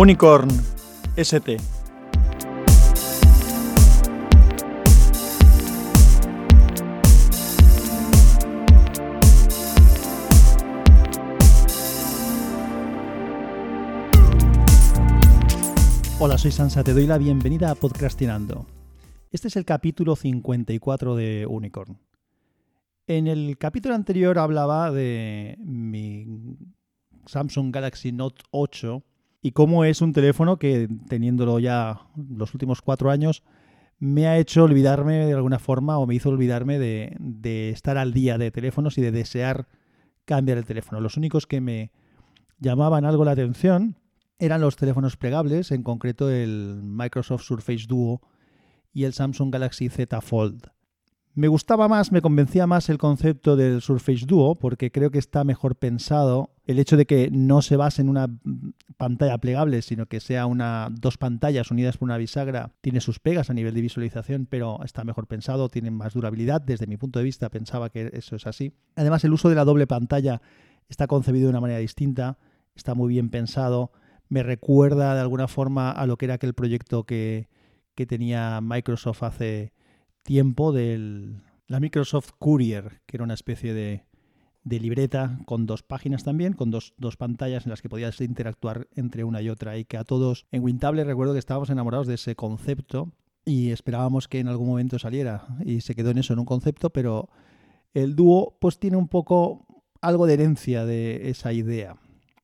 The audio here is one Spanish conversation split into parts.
Unicorn ST. Hola, soy Sansa, te doy la bienvenida a Podcastinando. Este es el capítulo 54 de Unicorn. En el capítulo anterior hablaba de mi Samsung Galaxy Note 8 y cómo es un teléfono que, teniéndolo ya los últimos cuatro años, me ha hecho olvidarme de alguna forma o me hizo olvidarme de, estar al día de teléfonos y de desear cambiar el teléfono. Los únicos que me llamaban algo la atención eran los teléfonos plegables, en concreto el Microsoft Surface Duo y el Samsung Galaxy Z Fold. Me gustaba más, me convencía más el concepto del Surface Duo porque creo que está mejor pensado el hecho de que no se base en una pantalla plegable, sino que sea una dos pantallas unidas por una bisagra, tiene sus pegas a nivel de visualización, pero está mejor pensado, tiene más durabilidad. Desde mi punto de vista pensaba que eso es así. Además, el uso de la doble pantalla está concebido de una manera distinta, está muy bien pensado, me recuerda de alguna forma a lo que era aquel proyecto que, que tenía Microsoft hace tiempo de la Microsoft Courier, que era una especie de, de libreta con dos páginas también, con dos, dos, pantallas en las que podías interactuar entre una y otra y que a todos en Wintable recuerdo que estábamos enamorados de ese concepto y esperábamos que en algún momento saliera y se quedó en eso, en un concepto, pero el dúo pues tiene un poco algo de herencia de esa idea.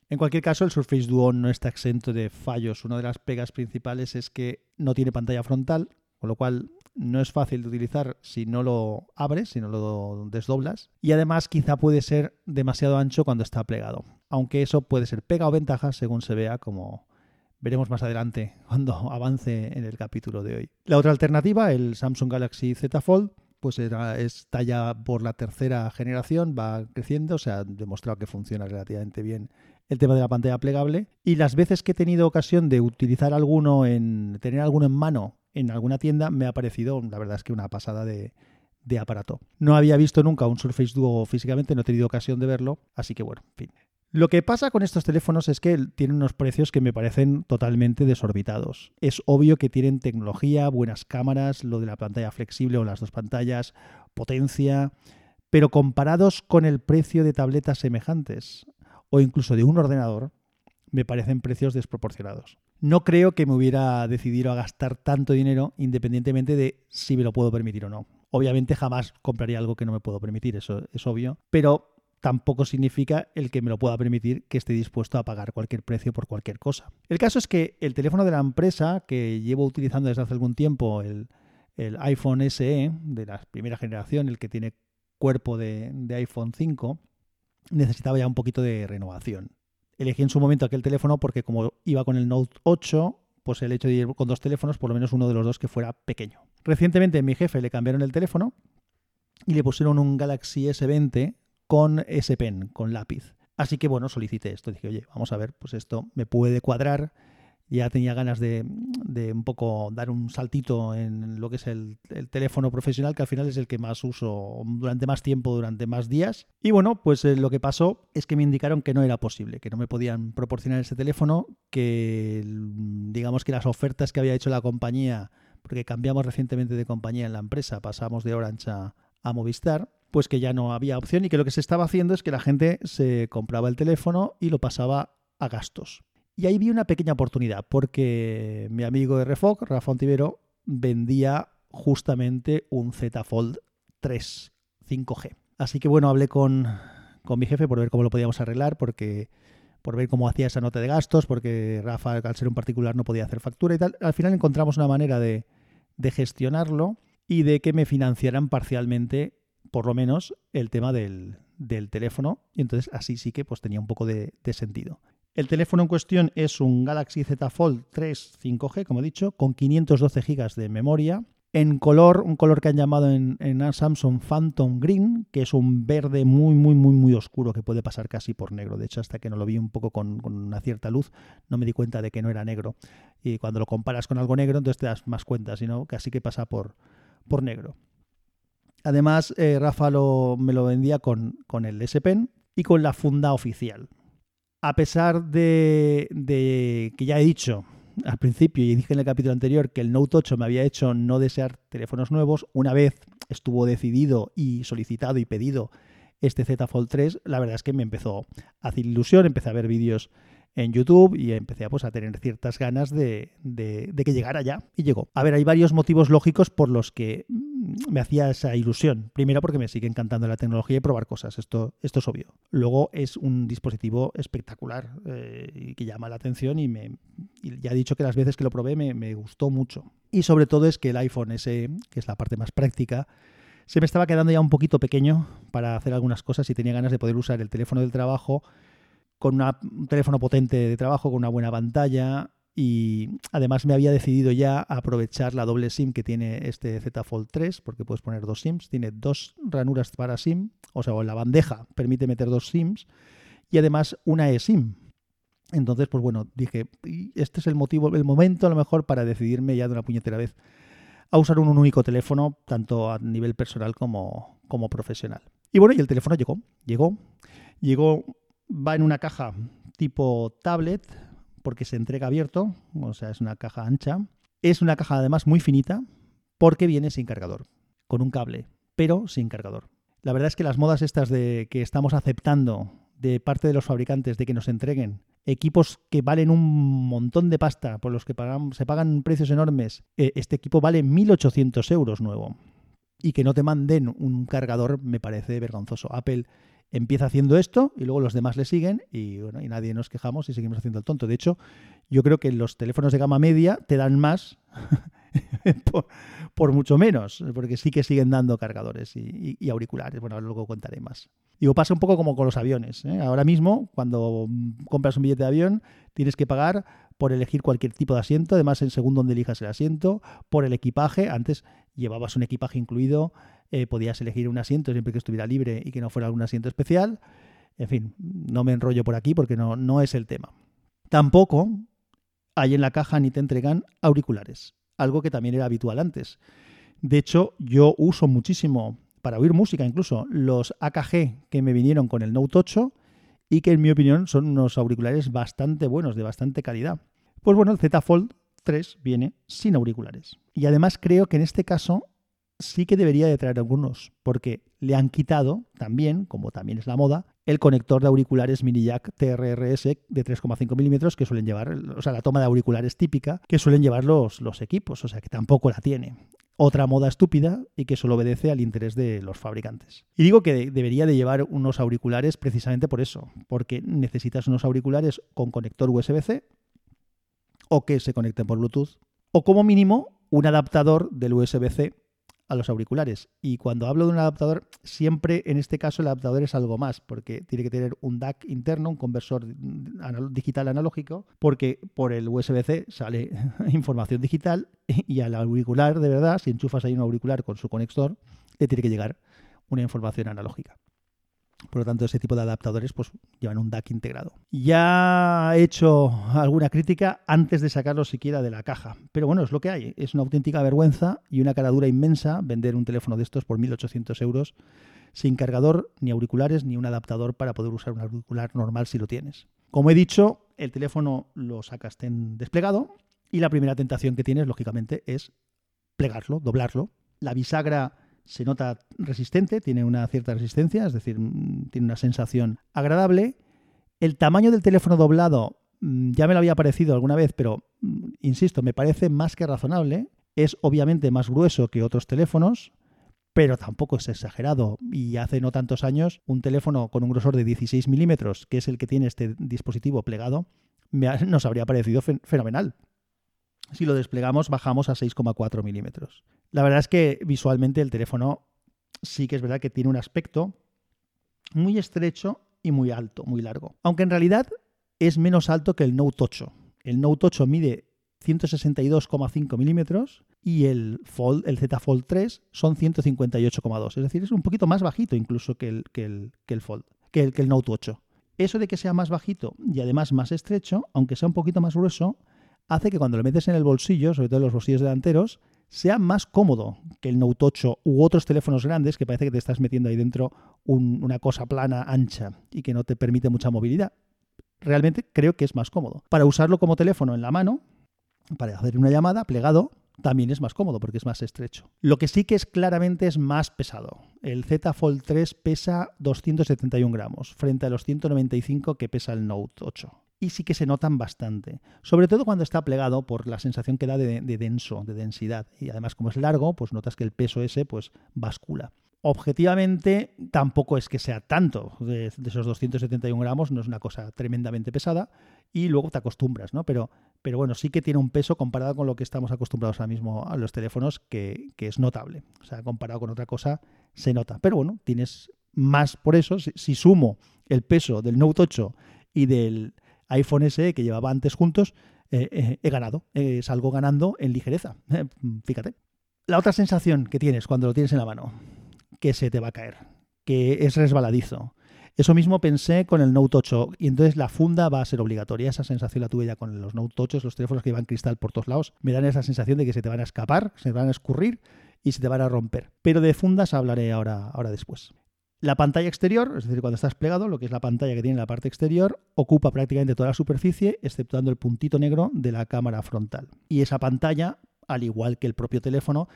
En cualquier caso, el Surface Duo no está exento de fallos. Una de las pegas principales es que no tiene pantalla frontal, con lo cual no es fácil de utilizar si no lo abres, si no lo desdoblas. Y además quizá puede ser demasiado ancho cuando está plegado. Aunque eso puede ser pega o ventaja según se vea como veremos más adelante cuando avance en el capítulo de hoy. La otra alternativa, el Samsung Galaxy Z Fold, pues era, está ya por la tercera generación, va creciendo, se ha demostrado que funciona relativamente bien el tema de la pantalla plegable. Y las veces que he tenido ocasión de utilizar alguno en, tener alguno en mano en alguna tienda me ha parecido, la verdad es que una pasada de, aparato. No había visto nunca un Surface Duo físicamente, no he tenido ocasión de verlo, así que bueno, en fin. Lo que pasa con estos teléfonos es que tienen unos precios que me parecen totalmente desorbitados. Es obvio que tienen tecnología, buenas cámaras, lo de la pantalla flexible o las dos pantallas, potencia, pero comparados con el precio de tabletas semejantes o incluso de un ordenador, me parecen precios desproporcionados. No creo que me hubiera decidido a gastar tanto dinero independientemente de si me lo puedo permitir o no. Obviamente jamás compraría algo que no me puedo permitir, eso es obvio, pero tampoco significa el que me lo pueda permitir que esté dispuesto a pagar cualquier precio por cualquier cosa. El caso es que el teléfono de la empresa que llevo utilizando desde hace algún tiempo, el, iPhone SE de la primera generación, el que tiene cuerpo de, de iPhone 5, necesitaba ya un poquito de renovación elegí en su momento aquel teléfono porque como iba con el Note 8, pues el hecho de ir con dos teléfonos, por lo menos uno de los dos que fuera pequeño. Recientemente mi jefe le cambiaron el teléfono y le pusieron un Galaxy S20 con S Pen, con lápiz. Así que bueno, solicité esto. Dije, oye, vamos a ver, pues esto me puede cuadrar ya tenía ganas de, un poco dar un saltito en lo que es el, teléfono profesional, que al final es el que más uso durante más tiempo, durante más días. Y bueno, pues eh, lo que pasó es que me indicaron que no era posible, que no me podían proporcionar ese teléfono, que digamos que las ofertas que había hecho la compañía, porque cambiamos recientemente de compañía en la empresa, pasamos de Orange a, a Movistar, pues que ya no había opción y que lo que se estaba haciendo es que la gente se compraba el teléfono y lo pasaba a gastos. Y ahí vi una pequeña oportunidad, porque mi amigo de Refog, Rafa Ontivero, vendía justamente un Z Fold 3 5G. Así que bueno, hablé con, mi jefe por ver cómo lo podíamos arreglar, porque por ver cómo hacía esa nota de gastos, porque Rafa, al ser un particular, no podía hacer factura y tal. Al final encontramos una manera de, gestionarlo y de que me financiaran parcialmente, por lo menos, el tema del, teléfono. Y entonces así sí que pues tenía un poco de sentido. El teléfono en cuestión es un Galaxy Z Fold 3 5G, como he dicho, con 512 GB de memoria. En color, un color que han llamado en, Samsung Phantom Green, que es un verde muy, muy, muy, muy oscuro que puede pasar casi por negro. De hecho, hasta que no lo vi un poco con, una cierta luz, no me di cuenta de que no era negro. Y cuando lo comparas con algo negro, entonces te das más cuenta, sino casi que pasa por, por negro. Además, eh, Rafa me lo vendía con, con el S Pen y con la funda oficial. A pesar de, que ya he dicho al principio y dije en el capítulo anterior que el Note 8 me había hecho no desear teléfonos nuevos, una vez estuvo decidido y solicitado y pedido este Z Fold 3, la verdad es que me empezó a hacer ilusión, empecé a ver vídeos en YouTube y empecé pues, a tener ciertas ganas de, que llegara ya. Y llegó. A ver, hay varios motivos lógicos por los que mm, me hacía esa ilusión. Primero porque me sigue encantando la tecnología y probar cosas, esto, esto es obvio. Luego es un dispositivo espectacular eh, y que llama la atención y, me, ya he dicho que las veces que lo probé me, me gustó mucho. Y sobre todo es que el iPhone SE, que es la parte más práctica, se me estaba quedando ya un poquito pequeño para hacer algunas cosas y tenía ganas de poder usar el teléfono del trabajo con un teléfono potente de trabajo, con una buena pantalla y además me había decidido ya aprovechar la doble SIM que tiene este Z Fold 3 porque puedes poner dos SIMs, tiene dos ranuras para SIM, o sea, la bandeja permite meter dos SIMs y además una eSIM. Entonces, pues bueno, dije, este es el motivo, el momento a lo mejor para decidirme ya de una puñetera vez a usar un único teléfono, tanto a nivel personal como, como profesional. Y bueno, y el teléfono llegó, llegó, llegó, va en una caja tipo tablet, porque se entrega abierto, o sea, es una caja ancha. Es una caja además muy finita, porque viene sin cargador, con un cable, pero sin cargador. La verdad es que las modas estas de que estamos aceptando de parte de los fabricantes de que nos entreguen equipos que valen un montón de pasta, por los que se pagan precios enormes. Eh, este equipo vale 1.800 euros nuevo. Y que no te manden un cargador me parece vergonzoso. Apple empieza haciendo esto y luego los demás le siguen y, bueno, y nadie nos quejamos y seguimos haciendo el tonto. De hecho, yo creo que los teléfonos de gama media te dan más por, mucho menos, porque sí que siguen dando cargadores y, auriculares. Bueno, luego contaré más. Digo, pasa un poco como con los aviones. ¿eh? Ahora mismo, cuando compras un billete de avión, tienes que pagar por elegir cualquier tipo de asiento, además en segundo donde elijas el asiento, por el equipaje. Antes llevabas un equipaje incluido, eh, podías elegir un asiento siempre que estuviera libre y que no fuera algún asiento especial. En fin, no me enrollo por aquí porque no, no es el tema. Tampoco hay en la caja ni te entregan auriculares algo que también era habitual antes. De hecho, yo uso muchísimo para oír música incluso los AKG que me vinieron con el Note 8 y que en mi opinión son unos auriculares bastante buenos, de bastante calidad. Pues bueno, el Z Fold 3 viene sin auriculares. Y además creo que en este caso sí que debería de traer algunos, porque le han quitado también, como también es la moda, el conector de auriculares mini jack TRRS de 3,5 milímetros que suelen llevar, o sea, la toma de auriculares típica que suelen llevar los, los equipos, o sea, que tampoco la tiene. Otra moda estúpida y que solo obedece al interés de los fabricantes. Y digo que debería de llevar unos auriculares precisamente por eso, porque necesitas unos auriculares con conector USB-C o que se conecten por Bluetooth, o como mínimo un adaptador del USB-C a los auriculares. Y cuando hablo de un adaptador, siempre en este caso el adaptador es algo más, porque tiene que tener un DAC interno, un conversor digital analógico, porque por el USB-C sale información digital y al auricular, de verdad, si enchufas ahí un auricular con su conector, le tiene que llegar una información analógica. Por lo tanto, ese tipo de adaptadores pues, llevan un DAC integrado. Ya he hecho alguna crítica antes de sacarlo siquiera de la caja. Pero bueno, es lo que hay. Es una auténtica vergüenza y una caradura inmensa vender un teléfono de estos por 1.800 euros sin cargador, ni auriculares, ni un adaptador para poder usar un auricular normal si lo tienes. Como he dicho, el teléfono lo sacas en desplegado y la primera tentación que tienes, lógicamente, es plegarlo, doblarlo. La bisagra se nota resistente, tiene una cierta resistencia, es decir, mm, tiene una sensación agradable. El tamaño del teléfono doblado mm, ya me lo había parecido alguna vez, pero mm, insisto, me parece más que razonable. Es obviamente más grueso que otros teléfonos, pero tampoco es exagerado. Y hace no tantos años, un teléfono con un grosor de 16 milímetros, que es el que tiene este dispositivo plegado, nos habría parecido fenomenal. Si lo desplegamos, bajamos a 6,4 milímetros. La verdad es que visualmente el teléfono sí que es verdad que tiene un aspecto muy estrecho y muy alto, muy largo. Aunque en realidad es menos alto que el Note 8. El Note 8 mide 162,5 milímetros y el, Fold, el Z Fold 3 son 158,2. Es decir, es un poquito más bajito incluso que el, que el, que el Fold, que el, que el Note 8. Eso de que sea más bajito y además más estrecho, aunque sea un poquito más grueso, hace que cuando lo metes en el bolsillo, sobre todo en los bolsillos delanteros, sea más cómodo que el Note 8 u otros teléfonos grandes que parece que te estás metiendo ahí dentro una cosa plana, ancha y que no te permite mucha movilidad. realmente creo que es más cómodo. Para usarlo como teléfono en la mano, para hacer una llamada plegado, también es más cómodo porque es más estrecho. Lo que sí que es claramente es más pesado. El Z Fold 3 pesa 271 gramos frente a los 195 que pesa el Note 8. Y sí que se notan bastante. Sobre todo cuando está plegado por la sensación que da de, denso, de densidad. Y además como es largo, pues notas que el peso ese pues bascula. Objetivamente tampoco es que sea tanto, de, esos 271 gramos no es una cosa tremendamente pesada y luego te acostumbras, ¿no? Pero, pero bueno, sí que tiene un peso comparado con lo que estamos acostumbrados ahora mismo a los teléfonos que, es notable. O sea, comparado con otra cosa se nota. Pero bueno, tienes más por eso. Si, sumo el peso del Note 8 y del iPhone SE que llevaba antes juntos, eh, eh, he ganado. salgo ganando en ligereza. fíjate. La otra sensación que tienes cuando lo tienes en la mano que se te va a caer, que es resbaladizo. Eso mismo pensé con el Note 8 y entonces la funda va a ser obligatoria. Esa sensación la tuve ya con los Note 8, los teléfonos que llevan cristal por todos lados. Me dan esa sensación de que se te van a escapar, se te van a escurrir y se te van a romper. Pero de fundas hablaré ahora, ahora después. La pantalla exterior, es decir, cuando estás plegado, lo que es la pantalla que tiene la parte exterior, ocupa prácticamente toda la superficie, exceptuando el puntito negro de la cámara frontal. Y esa pantalla, al igual que el propio teléfono,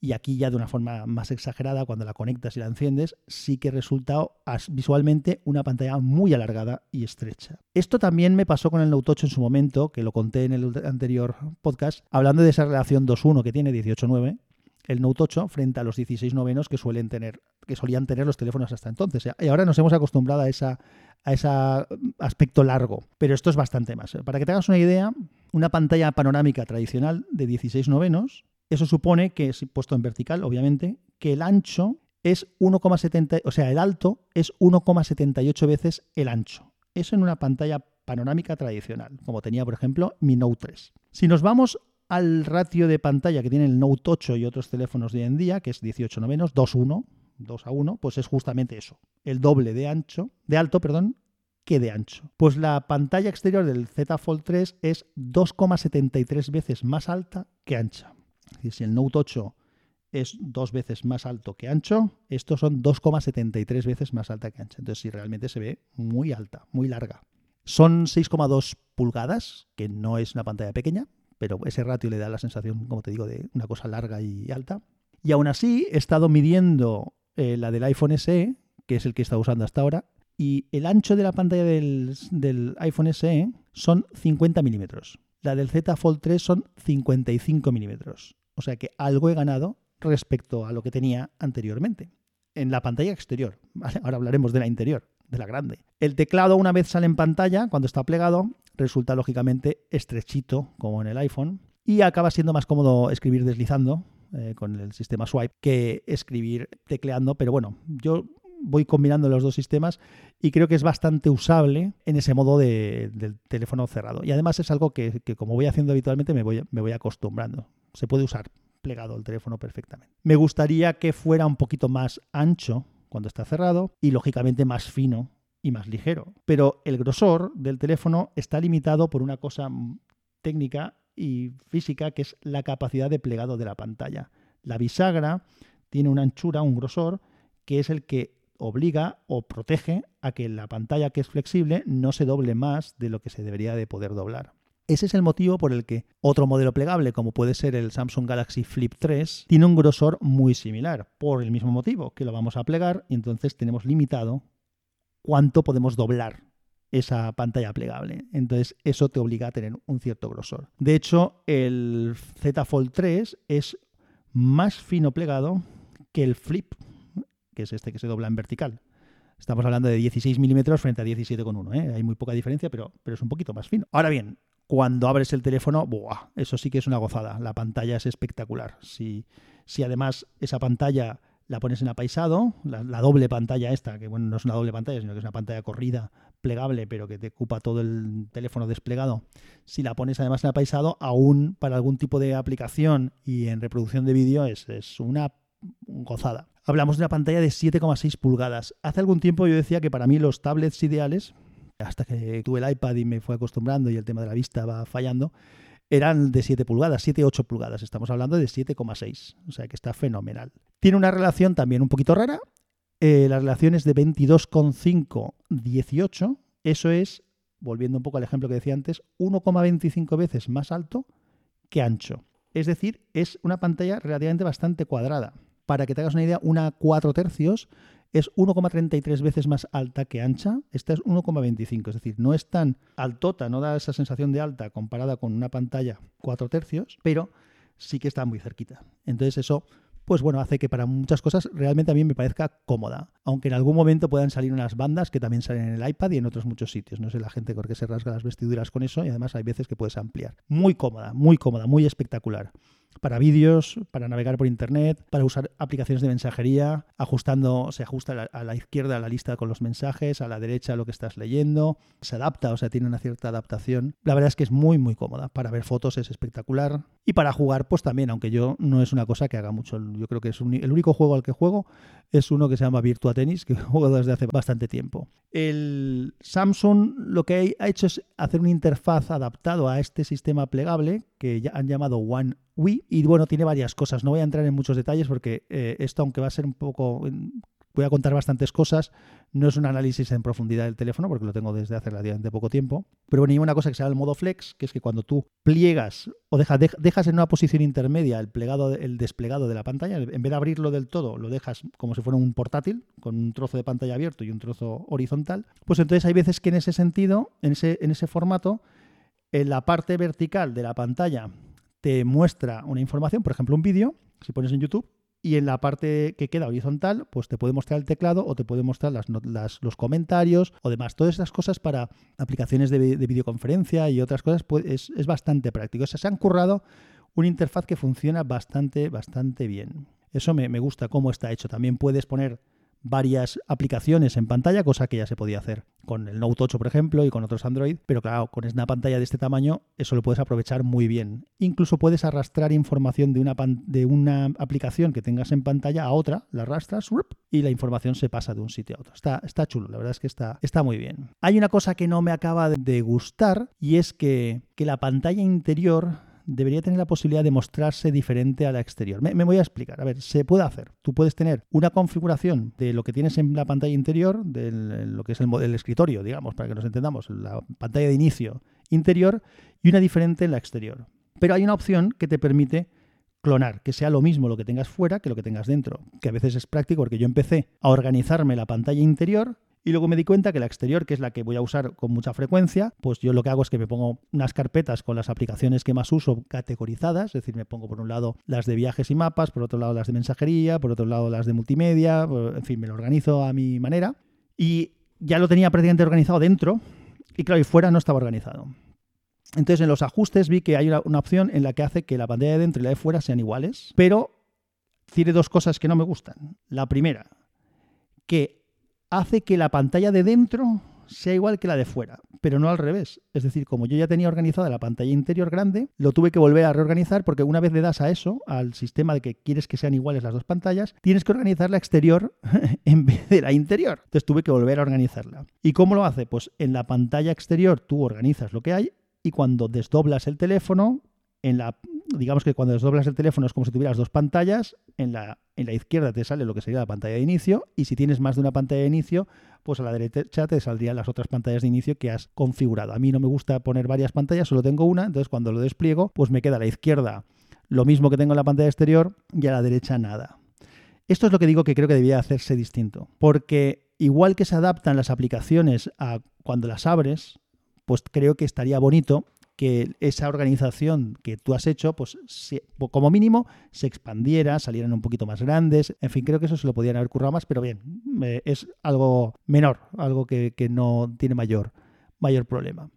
y aquí ya de una forma más exagerada, cuando la conectas y la enciendes, sí que resulta visualmente una pantalla muy alargada y estrecha. Esto también me pasó con el Note 8 en su momento, que lo conté en el anterior podcast, hablando de esa relación 2.1 que tiene 18.9, el Note 8 frente a los 16 novenos que suelen tener, que solían tener los teléfonos hasta entonces. Y ahora nos hemos acostumbrado a esa a ese aspecto largo, pero esto es bastante más. Para que te hagas una idea, una pantalla panorámica tradicional de 16 novenos eso supone que, puesto en vertical, obviamente, que el ancho es 1,70, o sea, el alto es 1,78 veces el ancho. Eso en una pantalla panorámica tradicional, como tenía, por ejemplo, mi Note 3. Si nos vamos al ratio de pantalla que tiene el Note 8 y otros teléfonos de hoy en día, que es 18 novenos, 2,1, 2 a 1, pues es justamente eso, el doble de ancho, de alto, perdón, que de ancho. Pues la pantalla exterior del Z Fold 3 es 2,73 veces más alta que ancha si el Note 8 es dos veces más alto que ancho, estos son 2,73 veces más alta que ancha. Entonces, sí, realmente se ve muy alta, muy larga. Son 6,2 pulgadas, que no es una pantalla pequeña, pero ese ratio le da la sensación, como te digo, de una cosa larga y alta. Y aún así, he estado midiendo eh, la del iPhone SE, que es el que he estado usando hasta ahora, y el ancho de la pantalla del, del iPhone SE son 50 milímetros. La del Z Fold 3 son 55 milímetros. O sea que algo he ganado respecto a lo que tenía anteriormente. En la pantalla exterior. Ahora hablaremos de la interior, de la grande. El teclado una vez sale en pantalla, cuando está plegado, resulta lógicamente estrechito, como en el iPhone, y acaba siendo más cómodo escribir deslizando eh, con el sistema swipe que escribir tecleando, pero bueno, yo voy combinando los dos sistemas y creo que es bastante usable en ese modo de, del teléfono cerrado. Y además es algo que, como voy haciendo habitualmente me voy, me voy acostumbrando se puede usar plegado el teléfono perfectamente. Me gustaría que fuera un poquito más ancho cuando está cerrado y lógicamente más fino y más ligero. Pero el grosor del teléfono está limitado por una cosa técnica y física que es la capacidad de plegado de la pantalla. La bisagra tiene una anchura, un grosor, que es el que obliga o protege a que la pantalla que es flexible no se doble más de lo que se debería de poder doblar. Ese es el motivo por el que otro modelo plegable, como puede ser el Samsung Galaxy Flip 3, tiene un grosor muy similar, por el mismo motivo, que lo vamos a plegar y entonces tenemos limitado cuánto podemos doblar esa pantalla plegable. Entonces eso te obliga a tener un cierto grosor. De hecho, el Z Fold 3 es más fino plegado que el Flip, que es este que se dobla en vertical. Estamos hablando de 16 milímetros frente a 17,1. ¿eh? Hay muy poca diferencia, pero, pero es un poquito más fino. Ahora bien, cuando abres el teléfono, ¡buah! eso sí que es una gozada. La pantalla es espectacular. Si, si además esa pantalla la pones en apaisado, la, la, doble pantalla esta, que bueno, no es una doble pantalla, sino que es una pantalla corrida, plegable, pero que te ocupa todo el teléfono desplegado. Si la pones además en apaisado, aún para algún tipo de aplicación y en reproducción de vídeo es, es una gozada. Hablamos de una pantalla de 7,6 pulgadas. Hace algún tiempo yo decía que para mí los tablets ideales hasta que tuve el iPad y me fue acostumbrando y el tema de la vista va fallando, eran de 7 pulgadas, 7, 8 pulgadas. Estamos hablando de 7,6, o sea que está fenomenal. Tiene una relación también un poquito rara. Eh, la relación es de 22,5, 18. Eso es volviendo un poco al ejemplo que decía antes, 1,25 veces más alto que ancho. Es decir, es una pantalla relativamente bastante cuadrada. Para que te hagas una idea, una 4 tercios es 1,33 veces más alta que ancha. Esta es 1,25, es decir, no es tan altota, no da esa sensación de alta comparada con una pantalla 4 tercios, pero sí que está muy cerquita. Entonces eso pues bueno, hace que para muchas cosas realmente a mí me parezca cómoda. Aunque en algún momento puedan salir unas bandas que también salen en el iPad y en otros muchos sitios. No sé la gente por qué se rasga las vestiduras con eso y además hay veces que puedes ampliar. Muy cómoda, muy cómoda, muy espectacular para vídeos, para navegar por internet, para usar aplicaciones de mensajería, ajustando, se ajusta a la izquierda la lista con los mensajes, a la derecha lo que estás leyendo, se adapta, o sea, tiene una cierta adaptación. La verdad es que es muy, muy cómoda. Para ver fotos es espectacular. Y para jugar, pues también, aunque yo no es una cosa que haga mucho. Yo creo que es el único juego al que juego es uno que se llama Virtua Tennis, que juego desde hace bastante tiempo. El Samsung lo que ha hecho es hacer una interfaz adaptado a este sistema plegable que ya han llamado One Wii. Y bueno, tiene varias cosas. No voy a entrar en muchos detalles porque eh, esto, aunque va a ser un poco voy a contar bastantes cosas. No es un análisis en profundidad del teléfono porque lo tengo desde hace relativamente poco tiempo. Pero bueno, hay una cosa que se llama el modo flex, que es que cuando tú pliegas o dejas, dejas en una posición intermedia el, plegado, el desplegado de la pantalla, en vez de abrirlo del todo, lo dejas como si fuera un portátil, con un trozo de pantalla abierto y un trozo horizontal, pues entonces hay veces que en ese sentido, en ese, en ese formato, en la parte vertical de la pantalla te muestra una información, por ejemplo un vídeo, si pones en YouTube, y en la parte que queda horizontal, pues te puede mostrar el teclado o te puede mostrar las, los comentarios o demás. Todas esas cosas para aplicaciones de, videoconferencia y otras cosas pues es, bastante práctico. O sea, se han currado una interfaz que funciona bastante, bastante bien. Eso me, me gusta cómo está hecho. También puedes poner varias aplicaciones en pantalla, cosa que ya se podía hacer con el Note 8, por ejemplo, y con otros Android, pero claro, con una pantalla de este tamaño, eso lo puedes aprovechar muy bien. Incluso puedes arrastrar información de una, de una aplicación que tengas en pantalla a otra, la arrastras y la información se pasa de un sitio a otro. Está, chulo, la verdad es que está, está muy bien. Hay una cosa que no me acaba de gustar y es que, que la pantalla interior debería tener la posibilidad de mostrarse diferente a la exterior. Me, voy a explicar. A ver, se puede hacer. Tú puedes tener una configuración de lo que tienes en la pantalla interior, de lo que es el, el escritorio, digamos, para que nos entendamos, la pantalla de inicio interior, y una diferente en la exterior. Pero hay una opción que te permite clonar, que sea lo mismo lo que tengas fuera que lo que tengas dentro, que a veces es práctico porque yo empecé a organizarme la pantalla interior y luego me di cuenta que la exterior, que es la que voy a usar con mucha frecuencia, pues yo lo que hago es que me pongo unas carpetas con las aplicaciones que más uso categorizadas, es decir, me pongo por un lado las de viajes y mapas, por otro lado las de mensajería, por otro lado las de multimedia, en fin, me lo organizo a mi manera. Y ya lo tenía prácticamente organizado dentro y claro, y fuera no estaba organizado. Entonces en los ajustes vi que hay una, una opción en la que hace que la pantalla de dentro y la de fuera sean iguales, pero tiene dos cosas que no me gustan. La primera, que hace que la pantalla de dentro sea igual que la de fuera, pero no al revés. Es decir, como yo ya tenía organizada la pantalla interior grande, lo tuve que volver a reorganizar porque una vez le das a eso, al sistema de que quieres que sean iguales las dos pantallas, tienes que organizar la exterior en vez de la interior. Entonces tuve que volver a organizarla. ¿Y cómo lo hace? Pues en la pantalla exterior tú organizas lo que hay y cuando desdoblas el teléfono, en la digamos que cuando desdoblas el teléfono es como si tuvieras dos pantallas, en la, en la izquierda te sale lo que sería la pantalla de inicio y si tienes más de una pantalla de inicio, pues a la derecha te saldrían las otras pantallas de inicio que has configurado. A mí no me gusta poner varias pantallas, solo tengo una, entonces cuando lo despliego, pues me queda a la izquierda lo mismo que tengo en la pantalla exterior y a la derecha nada. Esto es lo que digo que creo que debía hacerse distinto, porque igual que se adaptan las aplicaciones a cuando las abres, pues creo que estaría bonito que esa organización que tú has hecho, pues como mínimo se expandiera, salieran un poquito más grandes. En fin, creo que eso se lo podían haber currado más, pero bien, es algo menor, algo que, no tiene mayor, mayor problema.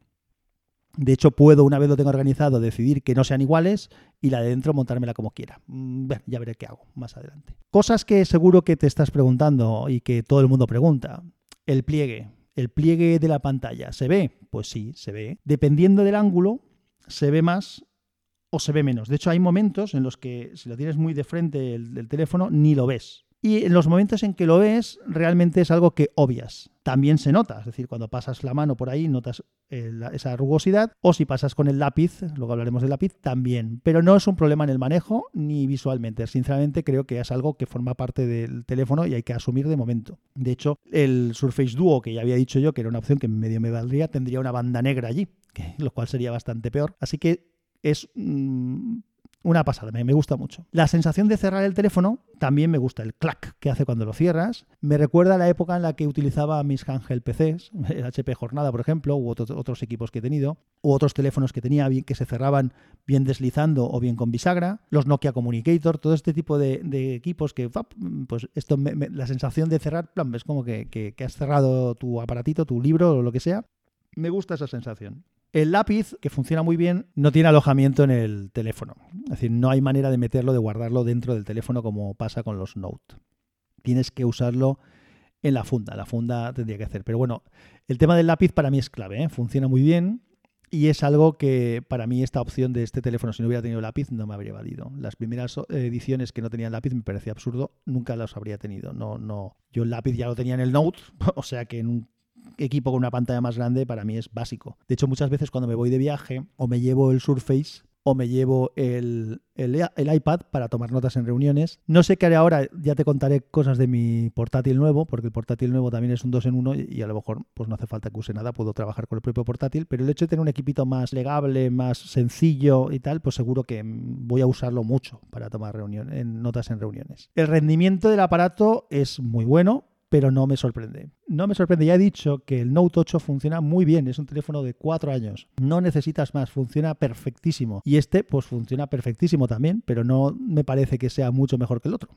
De hecho, puedo, una vez lo tengo organizado, decidir que no sean iguales y la de dentro montármela como quiera. Mm, ya veré qué hago más adelante. Cosas que seguro que te estás preguntando y que todo el mundo pregunta. El pliegue. ¿El pliegue de la pantalla se ve? Pues sí, se ve. Dependiendo del ángulo, se ve más o se ve menos. De hecho, hay momentos en los que si lo tienes muy de frente el, teléfono, ni lo ves. Y en los momentos en que lo ves, realmente es algo que obvias. También se nota, es decir, cuando pasas la mano por ahí notas eh, esa rugosidad, o si pasas con el lápiz, luego hablaremos del lápiz, también. Pero no es un problema en el manejo ni visualmente. Sinceramente creo que es algo que forma parte del teléfono y hay que asumir de momento. De hecho, el Surface Duo, que ya había dicho yo que era una opción que medio me valdría, tendría una banda negra allí, lo cual sería bastante peor. Así que es mm, una pasada, me, gusta mucho. La sensación de cerrar el teléfono también me gusta, el clac que hace cuando lo cierras. Me recuerda a la época en la que utilizaba mis handheld PCs, el HP Jornada, por ejemplo, u otros equipos que he tenido, u otros teléfonos que tenía que se cerraban bien deslizando o bien con bisagra, los Nokia Communicator, todo este tipo de, equipos que, pues esto, la sensación de cerrar, plan, es como que, que has cerrado tu aparatito, tu libro o lo que sea. Me gusta esa sensación. El lápiz, que funciona muy bien, no tiene alojamiento en el teléfono. Es decir, no hay manera de meterlo, de guardarlo dentro del teléfono como pasa con los Note. Tienes que usarlo en la funda. La funda tendría que hacer. Pero bueno, el tema del lápiz para mí es clave. ¿eh? Funciona muy bien. Y es algo que para mí esta opción de este teléfono, si no hubiera tenido lápiz, no me habría valido. Las primeras ediciones que no tenían lápiz me parecía absurdo, nunca las habría tenido. No, no. Yo el lápiz ya lo tenía en el Note, o sea que en un equipo con una pantalla más grande para mí es básico. De hecho, muchas veces cuando me voy de viaje o me llevo el Surface o me llevo el, el, iPad para tomar notas en reuniones. No sé qué haré ahora, ya te contaré cosas de mi portátil nuevo, porque el portátil nuevo también es un 2 en 1 y a lo mejor pues no hace falta que use nada, puedo trabajar con el propio portátil, pero el hecho de tener un equipito más legable, más sencillo y tal, pues seguro que voy a usarlo mucho para tomar reunión, notas en reuniones. El rendimiento del aparato es muy bueno, pero no me sorprende. No me sorprende, ya he dicho que el Note 8 funciona muy bien, es un teléfono de 4 años, no necesitas más, funciona perfectísimo. Y este pues funciona perfectísimo también, pero no me parece que sea mucho mejor que el otro.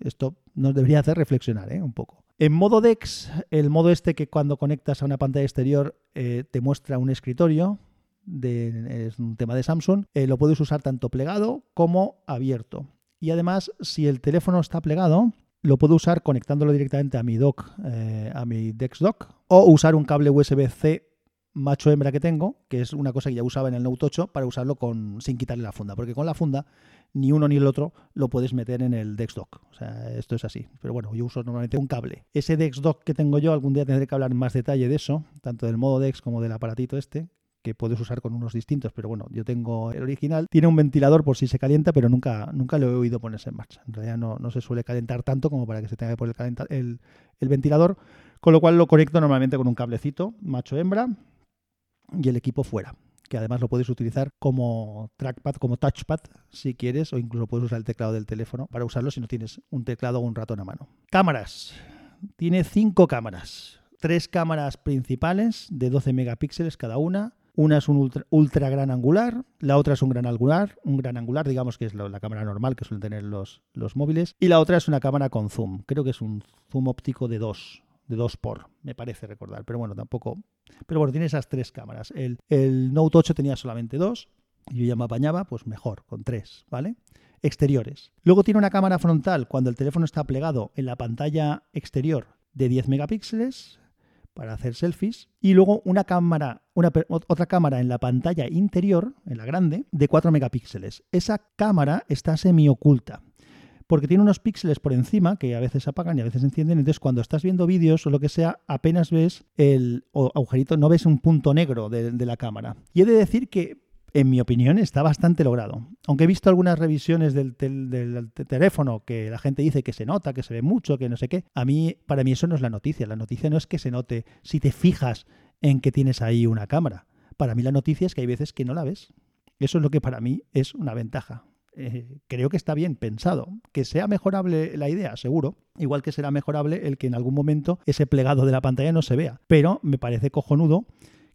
Esto nos debería hacer reflexionar ¿eh? un poco. En modo DeX, el modo este que cuando conectas a una pantalla exterior eh, te muestra un escritorio, de, es un tema de Samsung, eh, lo puedes usar tanto plegado como abierto. Y además, si el teléfono está plegado, lo puedo usar conectándolo directamente a mi dock, eh, a mi Dex Dock, o usar un cable USB-C macho hembra que tengo, que es una cosa que ya usaba en el Note 8, para usarlo con, sin quitarle la funda, porque con la funda ni uno ni el otro lo puedes meter en el Dex Dock. O sea, esto es así. Pero bueno, yo uso normalmente un cable. Ese Dex Dock que tengo yo, algún día tendré que hablar en más detalle de eso, tanto del modo Dex como del aparatito este, que puedes usar con unos distintos, pero bueno, yo tengo el original. Tiene un ventilador por si se calienta, pero nunca, nunca lo he oído ponerse en marcha. En realidad no, no se suele calentar tanto como para que se tenga que poner el, ventilador, con lo cual lo conecto normalmente con un cablecito macho-hembra y el equipo fuera que además lo puedes utilizar como trackpad, como touchpad, si quieres, o incluso puedes usar el teclado del teléfono para usarlo si no tienes un teclado o un ratón a mano. Cámaras. Tiene cinco cámaras. Tres cámaras principales de 12 megapíxeles cada una, una es un ultra, gran angular, la otra es un gran angular, un gran angular, digamos que es la, cámara normal que suelen tener los, los móviles, y la otra es una cámara con zoom. Creo que es un zoom óptico de 2, de 2 por, me parece recordar, pero bueno, tampoco. Pero bueno, tiene esas tres cámaras. El, el Note 8 tenía solamente dos, y yo ya me apañaba, pues mejor, con tres, ¿vale? Exteriores. Luego tiene una cámara frontal cuando el teléfono está plegado en la pantalla exterior de 10 megapíxeles, para hacer selfies y luego una cámara, otra cámara en la pantalla interior, en la grande, de 4 megapíxeles. Esa cámara está semi oculta porque tiene unos píxeles por encima que a veces apagan y a veces encienden. Entonces, cuando estás viendo vídeos o lo que sea, apenas ves el agujerito, no ves un punto negro de la cámara. Y he de decir que en mi opinión, está bastante logrado. Aunque he visto algunas revisiones del, teléfono que la gente dice que se nota, que se ve mucho, que no sé qué. A mí, para mí eso no es la noticia. La noticia no es que se note si te fijas en que tienes ahí una cámara. Para mí la noticia es que hay veces que no la ves. Eso es lo que para mí es una ventaja. Eh, creo que está bien pensado. Que sea mejorable la idea, seguro. Igual que será mejorable el que en algún momento ese plegado de la pantalla no se vea. Pero me parece cojonudo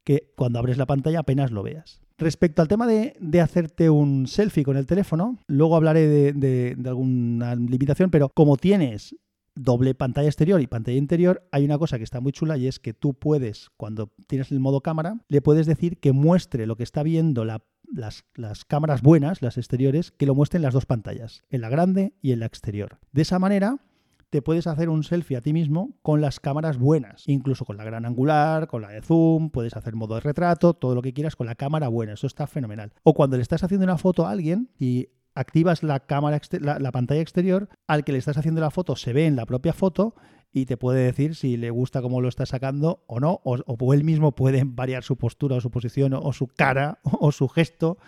que cuando abres la pantalla apenas lo veas. Respecto al tema de, hacerte un selfie con el teléfono, luego hablaré de, alguna limitación, pero como tienes doble pantalla exterior y pantalla interior, hay una cosa que está muy chula y es que tú puedes, cuando tienes el modo cámara, le puedes decir que muestre lo que está viendo las, las, cámaras buenas, las exteriores, que lo muestren las dos pantallas, en la grande y en la exterior. De esa manera, te puedes hacer un selfie a ti mismo con las cámaras buenas, incluso con la gran angular, con la de zoom, puedes hacer modo de retrato, todo lo que quieras con la cámara buena, eso está fenomenal. O cuando le estás haciendo una foto a alguien y activas la cámara la, pantalla exterior, al que le estás haciendo la foto se ve en la propia foto y te puede decir si le gusta cómo lo está sacando o no, o, él mismo puede variar su postura o su posición o, su cara o, su gesto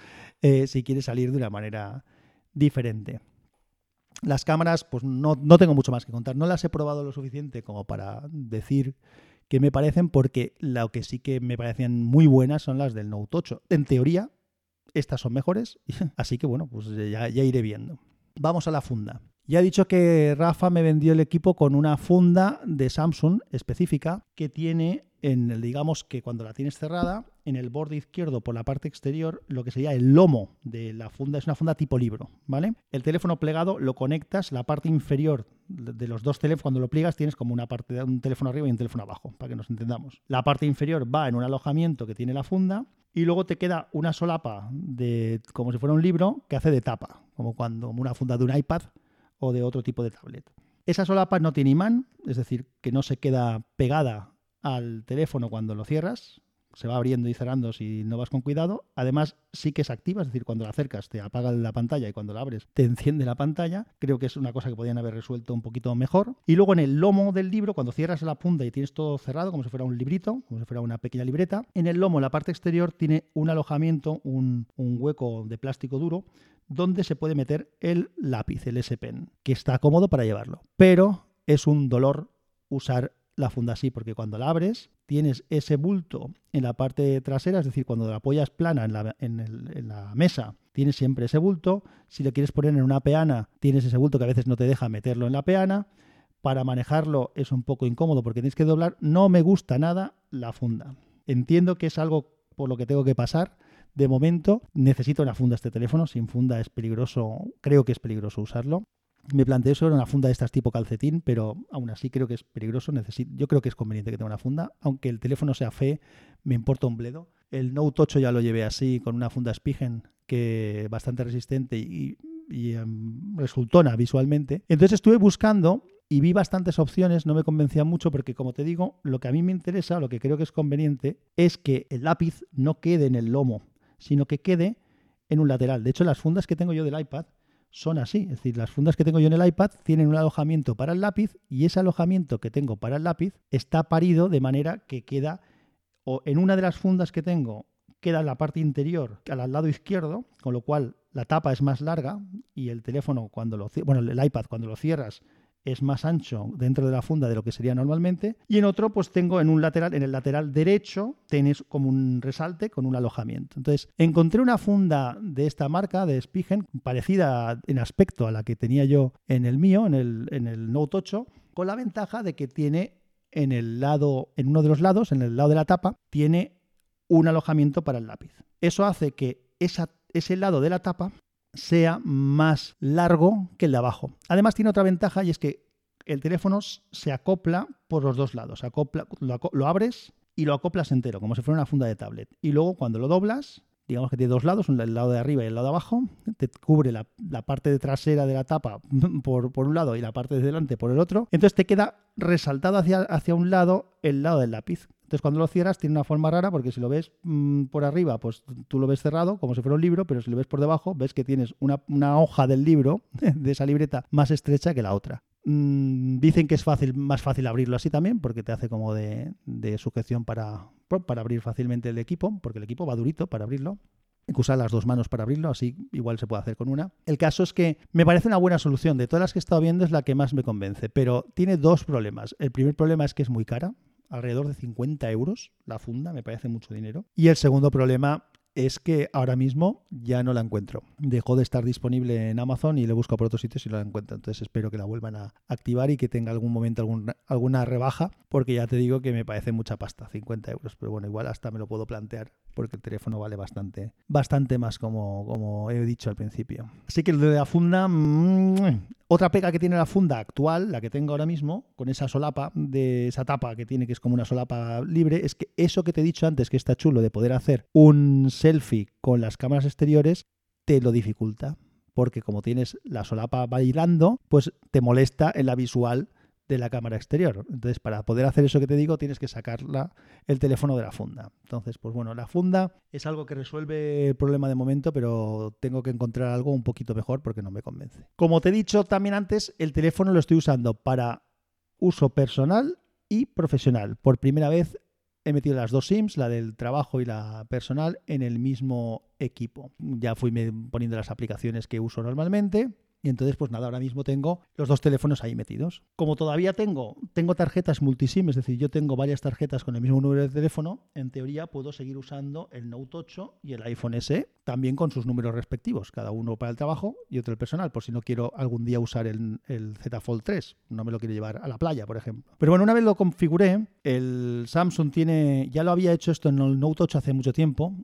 eh, si quiere salir de una manera diferente. Las cámaras, pues no, no tengo mucho más que contar. No las he probado lo suficiente como para decir que me parecen, porque lo que sí que me parecían muy buenas son las del Note 8. En teoría, estas son mejores, así que bueno, pues ya, ya iré viendo. Vamos a la funda. Ya he dicho que Rafa me vendió el equipo con una funda de Samsung específica que tiene en el, digamos que cuando la tienes cerrada, en el borde izquierdo por la parte exterior, lo que sería el lomo de la funda es una funda tipo libro, ¿vale? El teléfono plegado lo conectas, la parte inferior de los dos teléfonos, cuando lo pliegas tienes como una parte de un teléfono arriba y un teléfono abajo, para que nos entendamos. La parte inferior va en un alojamiento que tiene la funda y luego te queda una solapa de como si fuera un libro que hace de tapa, como cuando una funda de un iPad o de otro tipo de tablet. Esa solapa no tiene imán, es decir, que no se queda pegada al teléfono cuando lo cierras, se va abriendo y cerrando si no vas con cuidado. Además, sí que es activa, es decir, cuando la acercas te apaga la pantalla y cuando la abres te enciende la pantalla. Creo que es una cosa que podrían haber resuelto un poquito mejor. Y luego en el lomo del libro, cuando cierras la punta y tienes todo cerrado, como si fuera un librito, como si fuera una pequeña libreta, en el lomo, en la parte exterior, tiene un alojamiento, un, un hueco de plástico duro donde se puede meter el lápiz, el S-Pen, que está cómodo para llevarlo. Pero es un dolor usar la funda así, porque cuando la abres tienes ese bulto en la parte trasera, es decir, cuando la apoyas plana en la, en la, mesa, tienes siempre ese bulto. Si lo quieres poner en una peana, tienes ese bulto que a veces no te deja meterlo en la peana. Para manejarlo es un poco incómodo porque tienes que doblar. No me gusta nada la funda. Entiendo que es algo por lo que tengo que pasar, de momento necesito una funda este teléfono. Sin funda es peligroso, creo que es peligroso usarlo. Me planteé sobre una funda de estas tipo calcetín, pero aún así creo que es peligroso. Necesito, yo creo que es conveniente que tenga una funda, aunque el teléfono sea fe, me importa un bledo. El Note 8 ya lo llevé así, con una funda Spigen que bastante resistente y, y em, resultona visualmente. Entonces estuve buscando y vi bastantes opciones, no me convencían mucho porque como te digo, lo que a mí me interesa, lo que creo que es conveniente, es que el lápiz no quede en el lomo sino que quede en un lateral. De hecho, las fundas que tengo yo del iPad son así. Es decir, las fundas que tengo yo en el iPad tienen un alojamiento para el lápiz y ese alojamiento que tengo para el lápiz está parido de manera que queda o en una de las fundas que tengo queda en la parte interior al lado izquierdo, con lo cual la tapa es más larga y el teléfono cuando lo bueno, el iPad cuando lo cierras es más ancho dentro de la funda de lo que sería normalmente. Y en otro, pues tengo en un lateral, en el lateral derecho, tienes como un resalte con un alojamiento. Entonces, encontré una funda de esta marca, de Spigen, parecida en aspecto a la que tenía yo en el mío, en el, en el Note 8, con la ventaja de que tiene en el lado, en uno de los lados, en el lado de la tapa, tiene un alojamiento para el lápiz. Eso hace que esa, ese lado de la tapa sea más largo que el de abajo. Además tiene otra ventaja y es que el teléfono se acopla por los dos lados. Acopla, lo, abres y lo acoplas entero, como si fuera una funda de tablet. Y luego cuando lo doblas, digamos que tiene dos lados, el lado de arriba y el lado de abajo, te cubre la, parte trasera de la tapa por, un lado y la parte de delante por el otro. Entonces te queda resaltado hacia un lado el lado del lápiz. Entonces, cuando lo cierras, tiene una forma rara porque si lo ves mm, por arriba, pues tú lo ves cerrado, como si fuera un libro, pero si lo ves por debajo, ves que tienes una, hoja del libro, de esa libreta, más estrecha que la otra. Mm, dicen que es fácil, más fácil abrirlo así también, porque te hace como de, sujeción para, para abrir fácilmente el equipo, porque el equipo va durito para abrirlo. Hay que usar las dos manos para abrirlo, así igual se puede hacer con una. El caso es que me parece una buena solución. De todas las que he estado viendo es la que más me convence, pero tiene dos problemas. El primer problema es que es muy cara, alrededor de 50 euros la funda, me parece mucho dinero. Y el segundo problema es que ahora mismo ya no la encuentro. Dejó de estar disponible en Amazon y le busco por otros sitios y no la encuentro. Entonces espero que la vuelvan a activar y que tenga algún momento alguna rebaja, porque ya te digo que me parece mucha pasta, 50 euros. Pero bueno, igual hasta me lo puedo plantear porque el teléfono vale bastante, bastante más como, como he dicho al principio. Así que lo de la funda, mmm, otra pega que tiene la funda actual, la que tengo ahora mismo, con esa solapa, de esa tapa que tiene que es como una solapa libre, es que eso que te he dicho antes, que está chulo de poder hacer un selfie con las cámaras exteriores, te lo dificulta. Porque como tienes la solapa bailando, pues te molesta en la visual de la cámara exterior. Entonces, para poder hacer eso que te digo, tienes que sacar el teléfono de la funda. Entonces, pues bueno, la funda es algo que resuelve el problema de momento, pero tengo que encontrar algo un poquito mejor porque no me convence. Como te he dicho también antes, el teléfono lo estoy usando para uso personal y profesional. Por primera vez he metido las dos SIMs, la del trabajo y la personal, en el mismo equipo. Ya fui poniendo las aplicaciones que uso normalmente y entonces, pues nada, ahora mismo tengo los dos teléfonos ahí metidos. Como todavía tengo, tengo tarjetas multisim, es decir, yo tengo varias tarjetas con el mismo número de teléfono, en teoría puedo seguir usando el Note 8 y el iPhone SE, también con sus números respectivos, cada uno para el trabajo y otro el personal, por si no quiero algún día usar el, el Z Fold 3, no me lo quiero llevar a la playa, por ejemplo. Pero bueno, una vez lo configuré, el Samsung tiene, ya lo había hecho esto en el Note 8 hace mucho tiempo,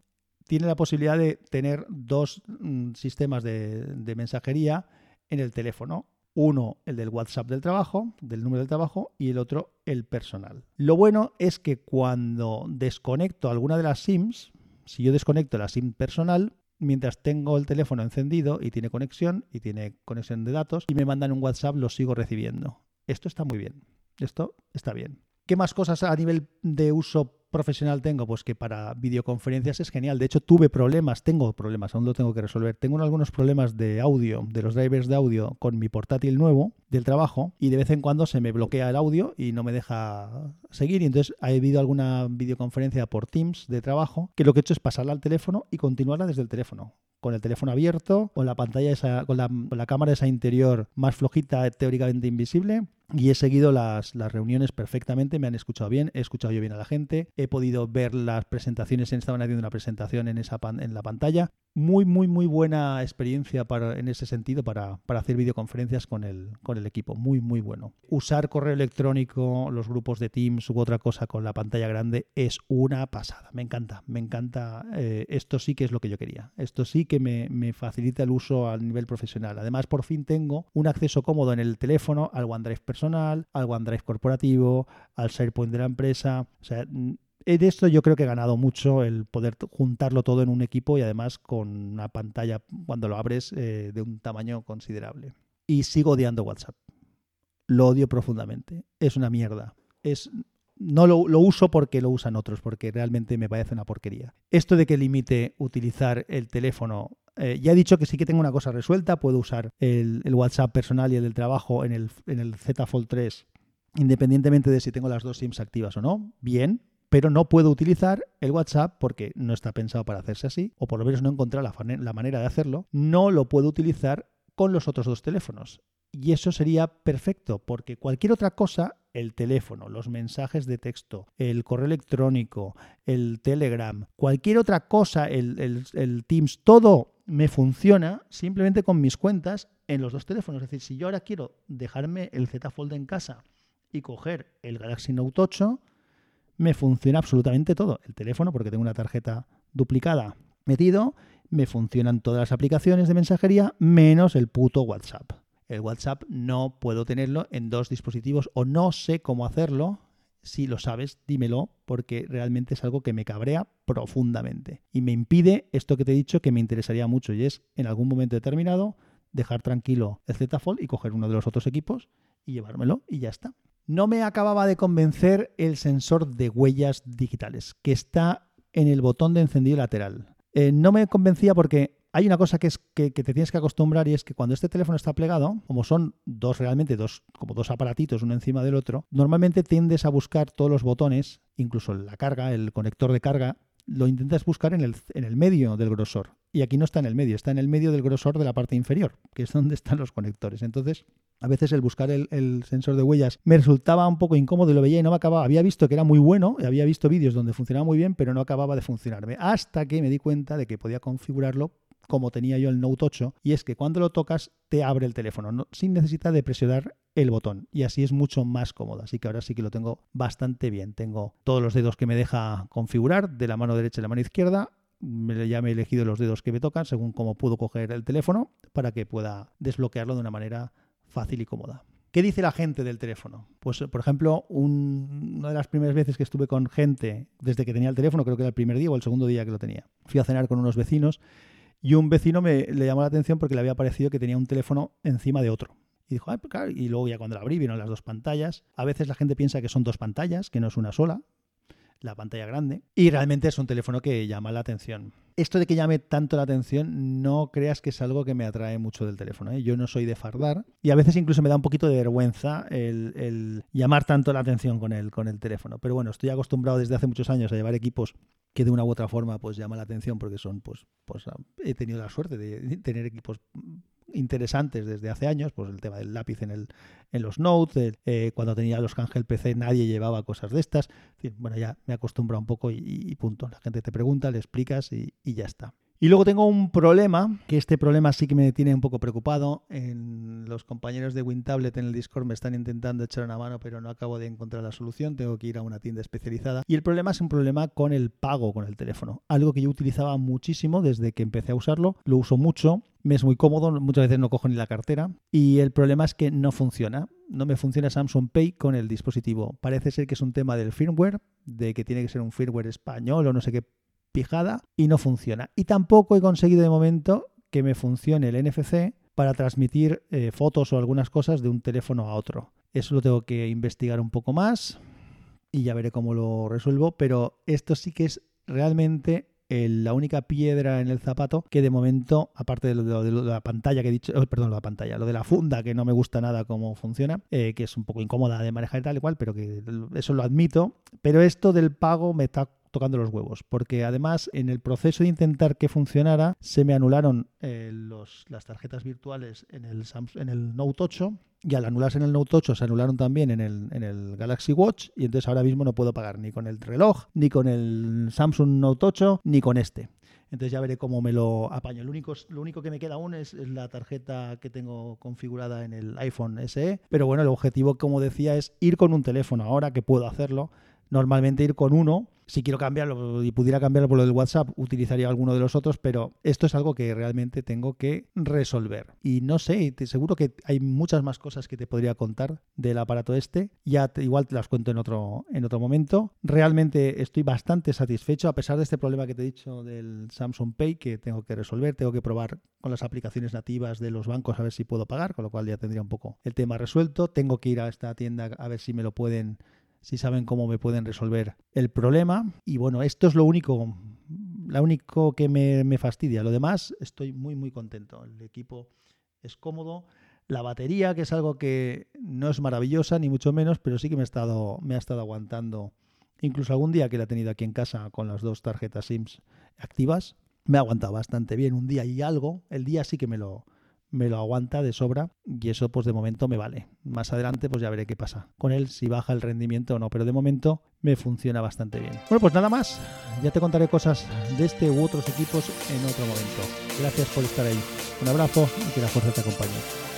tiene la posibilidad de tener dos mm, sistemas de, de mensajería en el teléfono. Uno, el del WhatsApp del trabajo, del número del trabajo, y el otro, el personal. Lo bueno es que cuando desconecto alguna de las SIMs, si yo desconecto la SIM personal, mientras tengo el teléfono encendido y tiene conexión y tiene conexión de datos y me mandan un WhatsApp, lo sigo recibiendo. Esto está muy bien. Esto está bien. ¿Qué más cosas a nivel de uso profesional tengo? Pues que para videoconferencias es genial. De hecho, tuve problemas, tengo problemas, aún lo tengo que resolver. Tengo algunos problemas de audio, de los drivers de audio con mi portátil nuevo del trabajo y de vez en cuando se me bloquea el audio y no me deja seguir. Y entonces ha habido alguna videoconferencia por Teams de trabajo que lo que he hecho es pasarla al teléfono y continuarla desde el teléfono con el teléfono abierto, con la pantalla esa, con la, con la cámara esa interior más flojita, teóricamente invisible, y he seguido las, las, reuniones perfectamente, me han escuchado bien, he escuchado yo bien a la gente, he podido ver las presentaciones, estaban haciendo una presentación en, esa en la pantalla. Muy, muy, muy buena experiencia para, en ese sentido para, para, hacer videoconferencias con el, con el equipo. Muy, muy bueno. Usar correo electrónico, los grupos de Teams u otra cosa con la pantalla grande es una pasada. Me encanta, me encanta. Eh, esto sí que es lo que yo quería. Esto sí que me, me facilita el uso a nivel profesional. Además, por fin tengo un acceso cómodo en el teléfono al OneDrive personal, al OneDrive corporativo, al SharePoint de la empresa. O sea, de esto yo creo que he ganado mucho el poder juntarlo todo en un equipo y además con una pantalla cuando lo abres eh, de un tamaño considerable. Y sigo odiando WhatsApp. Lo odio profundamente. Es una mierda. Es, no lo, uso porque lo usan otros, porque realmente me parece una porquería. Esto de que limite utilizar el teléfono eh, ya he dicho que sí que tengo una cosa resuelta, puedo usar el, WhatsApp personal y el del trabajo en el, en el Z Fold 3, independientemente de si tengo las dos SIMs activas o no. Bien, pero no puedo utilizar el WhatsApp porque no está pensado para hacerse así, o por lo menos no encontrar la, manera de hacerlo, no lo puedo utilizar con los otros dos teléfonos. Y eso sería perfecto, porque cualquier otra cosa, el teléfono, los mensajes de texto, el correo electrónico, el Telegram, cualquier otra cosa, el, el Teams, todo me funciona simplemente con mis cuentas en los dos teléfonos. Es decir, si yo ahora quiero dejarme el Z Fold en casa y coger el Galaxy Note 8, me funciona absolutamente todo. El teléfono, porque tengo una tarjeta duplicada metido, me funcionan todas las aplicaciones de mensajería menos el puto WhatsApp. El WhatsApp no puedo tenerlo en dos dispositivos o no sé cómo hacerlo. Si lo sabes, dímelo, porque realmente es algo que me cabrea profundamente. Y me impide esto que te he dicho que me interesaría mucho, y es en algún momento determinado dejar tranquilo el Z Fold y coger uno de los otros equipos y llevármelo y ya está. No me acababa de convencer el sensor de huellas digitales, que está en el botón de encendido lateral. Eh, no me convencía porque hay una cosa que es que, te tienes que acostumbrar y es que cuando este teléfono está plegado, como son dos realmente dos, como dos aparatitos uno encima del otro, normalmente tiendes a buscar todos los botones, incluso la carga, el conector de carga, lo intentas buscar en el, en el medio del grosor. Y aquí no está en el medio, está en el medio del grosor de la parte inferior, que es donde están los conectores. Entonces, a veces el buscar el, sensor de huellas me resultaba un poco incómodo y lo veía y no me acababa. Había visto que era muy bueno, había visto vídeos donde funcionaba muy bien, pero no acababa de funcionarme. Hasta que me di cuenta de que podía configurarlo como tenía yo el Note 8, y es que cuando lo tocas te abre el teléfono, sin necesidad de presionar el botón, y así es mucho más cómodo. Así que ahora sí que lo tengo bastante bien. Tengo todos los dedos que me deja configurar, de la mano derecha y la mano izquierda, ya me he elegido los dedos que me tocan según cómo puedo coger el teléfono para que pueda desbloquearlo de una manera fácil y cómoda. ¿Qué dice la gente del teléfono? Pues, por ejemplo, una de las primeras veces que estuve con gente desde que tenía el teléfono, creo que era el primer día o el segundo día que lo tenía, fui a cenar con unos vecinos y un vecino me le llamó la atención porque le había parecido que tenía un teléfono encima de otro. Y dijo, pues claro, y luego ya cuando la abrí vieron las dos pantallas. A veces la gente piensa que son dos pantallas, que no es una sola, la pantalla grande. Y realmente es un teléfono que llama la atención. Esto de que llame tanto la atención, no creas que es algo que me atrae mucho del teléfono. ¿eh? Yo no soy de fardar y a veces incluso me da un poquito de vergüenza el, llamar tanto la atención con el, con el teléfono. Pero bueno, estoy acostumbrado desde hace muchos años a llevar equipos que de una u otra forma pues llama la atención porque son pues pues he tenido la suerte de tener equipos interesantes desde hace años, pues el tema del lápiz en, el, en los notes, eh, cuando tenía los Cángel PC nadie llevaba cosas de estas. bueno, ya me acostumbro un poco y, punto. La gente te pregunta, le explicas y, y ya está. Y luego tengo un problema, que este problema sí que me tiene un poco preocupado. En los compañeros de WinTablet en el Discord me están intentando echar una mano, pero no acabo de encontrar la solución. Tengo que ir a una tienda especializada. Y el problema es un problema con el pago con el teléfono. Algo que yo utilizaba muchísimo desde que empecé a usarlo. Lo uso mucho. Me es muy cómodo, muchas veces no cojo ni la cartera. Y el problema es que no funciona. No me funciona Samsung Pay con el dispositivo. Parece ser que es un tema del firmware, de que tiene que ser un firmware español o no sé qué pijada y no funciona. Y tampoco he conseguido de momento que me funcione el NFC para transmitir eh, fotos o algunas cosas de un teléfono a otro. Eso lo tengo que investigar un poco más y ya veré cómo lo resuelvo, pero esto sí que es realmente la única piedra en el zapato que de momento, aparte de lo de, la pantalla que he dicho, oh, perdón, la pantalla, lo de la funda que no me gusta nada cómo funciona, eh, que es un poco incómoda de manejar y tal y cual, pero que eso lo admito, pero esto del pago me está tocando los huevos, porque además en el proceso de intentar que funcionara se me anularon eh, las tarjetas virtuales en el, en el Note 8 y al anularse en el Note 8 se anularon también en el, en el Galaxy Watch y entonces ahora mismo no puedo pagar ni con el reloj, ni con el Samsung Note 8, ni con este. Entonces ya veré cómo me lo apaño. Lo único, lo único que me queda aún es, la tarjeta que tengo configurada en el iPhone SE. Pero bueno, el objetivo, como decía, es ir con un teléfono ahora que puedo hacerlo normalmente ir con uno. Si quiero cambiarlo y pudiera cambiarlo por lo del WhatsApp, utilizaría alguno de los otros, pero esto es algo que realmente tengo que resolver. Y no sé, te, seguro que hay muchas más cosas que te podría contar del aparato este. Ya igual te las cuento en otro, en otro momento. Realmente estoy bastante satisfecho, a pesar de este problema que te he dicho del Samsung Pay, que tengo que resolver. Tengo que probar con las aplicaciones nativas de los bancos a ver si puedo pagar, con lo cual ya tendría un poco el tema resuelto. Tengo que ir a esta tienda a ver si me lo pueden si saben cómo me pueden resolver el problema. Y bueno, esto es lo único, lo único que me, fastidia. Lo demás, estoy muy, muy contento. El equipo es cómodo. La batería, que es algo que no es maravillosa, ni mucho menos, pero sí que me ha estado, me ha estado aguantando. Incluso algún día que la he tenido aquí en casa con las dos tarjetas SIMS activas, me ha aguantado bastante bien. Un día y algo, el día sí que me lo, me lo aguanta de sobra y eso pues de momento me vale. Más adelante pues ya veré qué pasa con él, si baja el rendimiento o no, pero de momento me funciona bastante bien. Bueno, pues nada más, ya te contaré cosas de este u otros equipos en otro momento. Gracias por estar ahí. Un abrazo y que la fuerza te acompañe.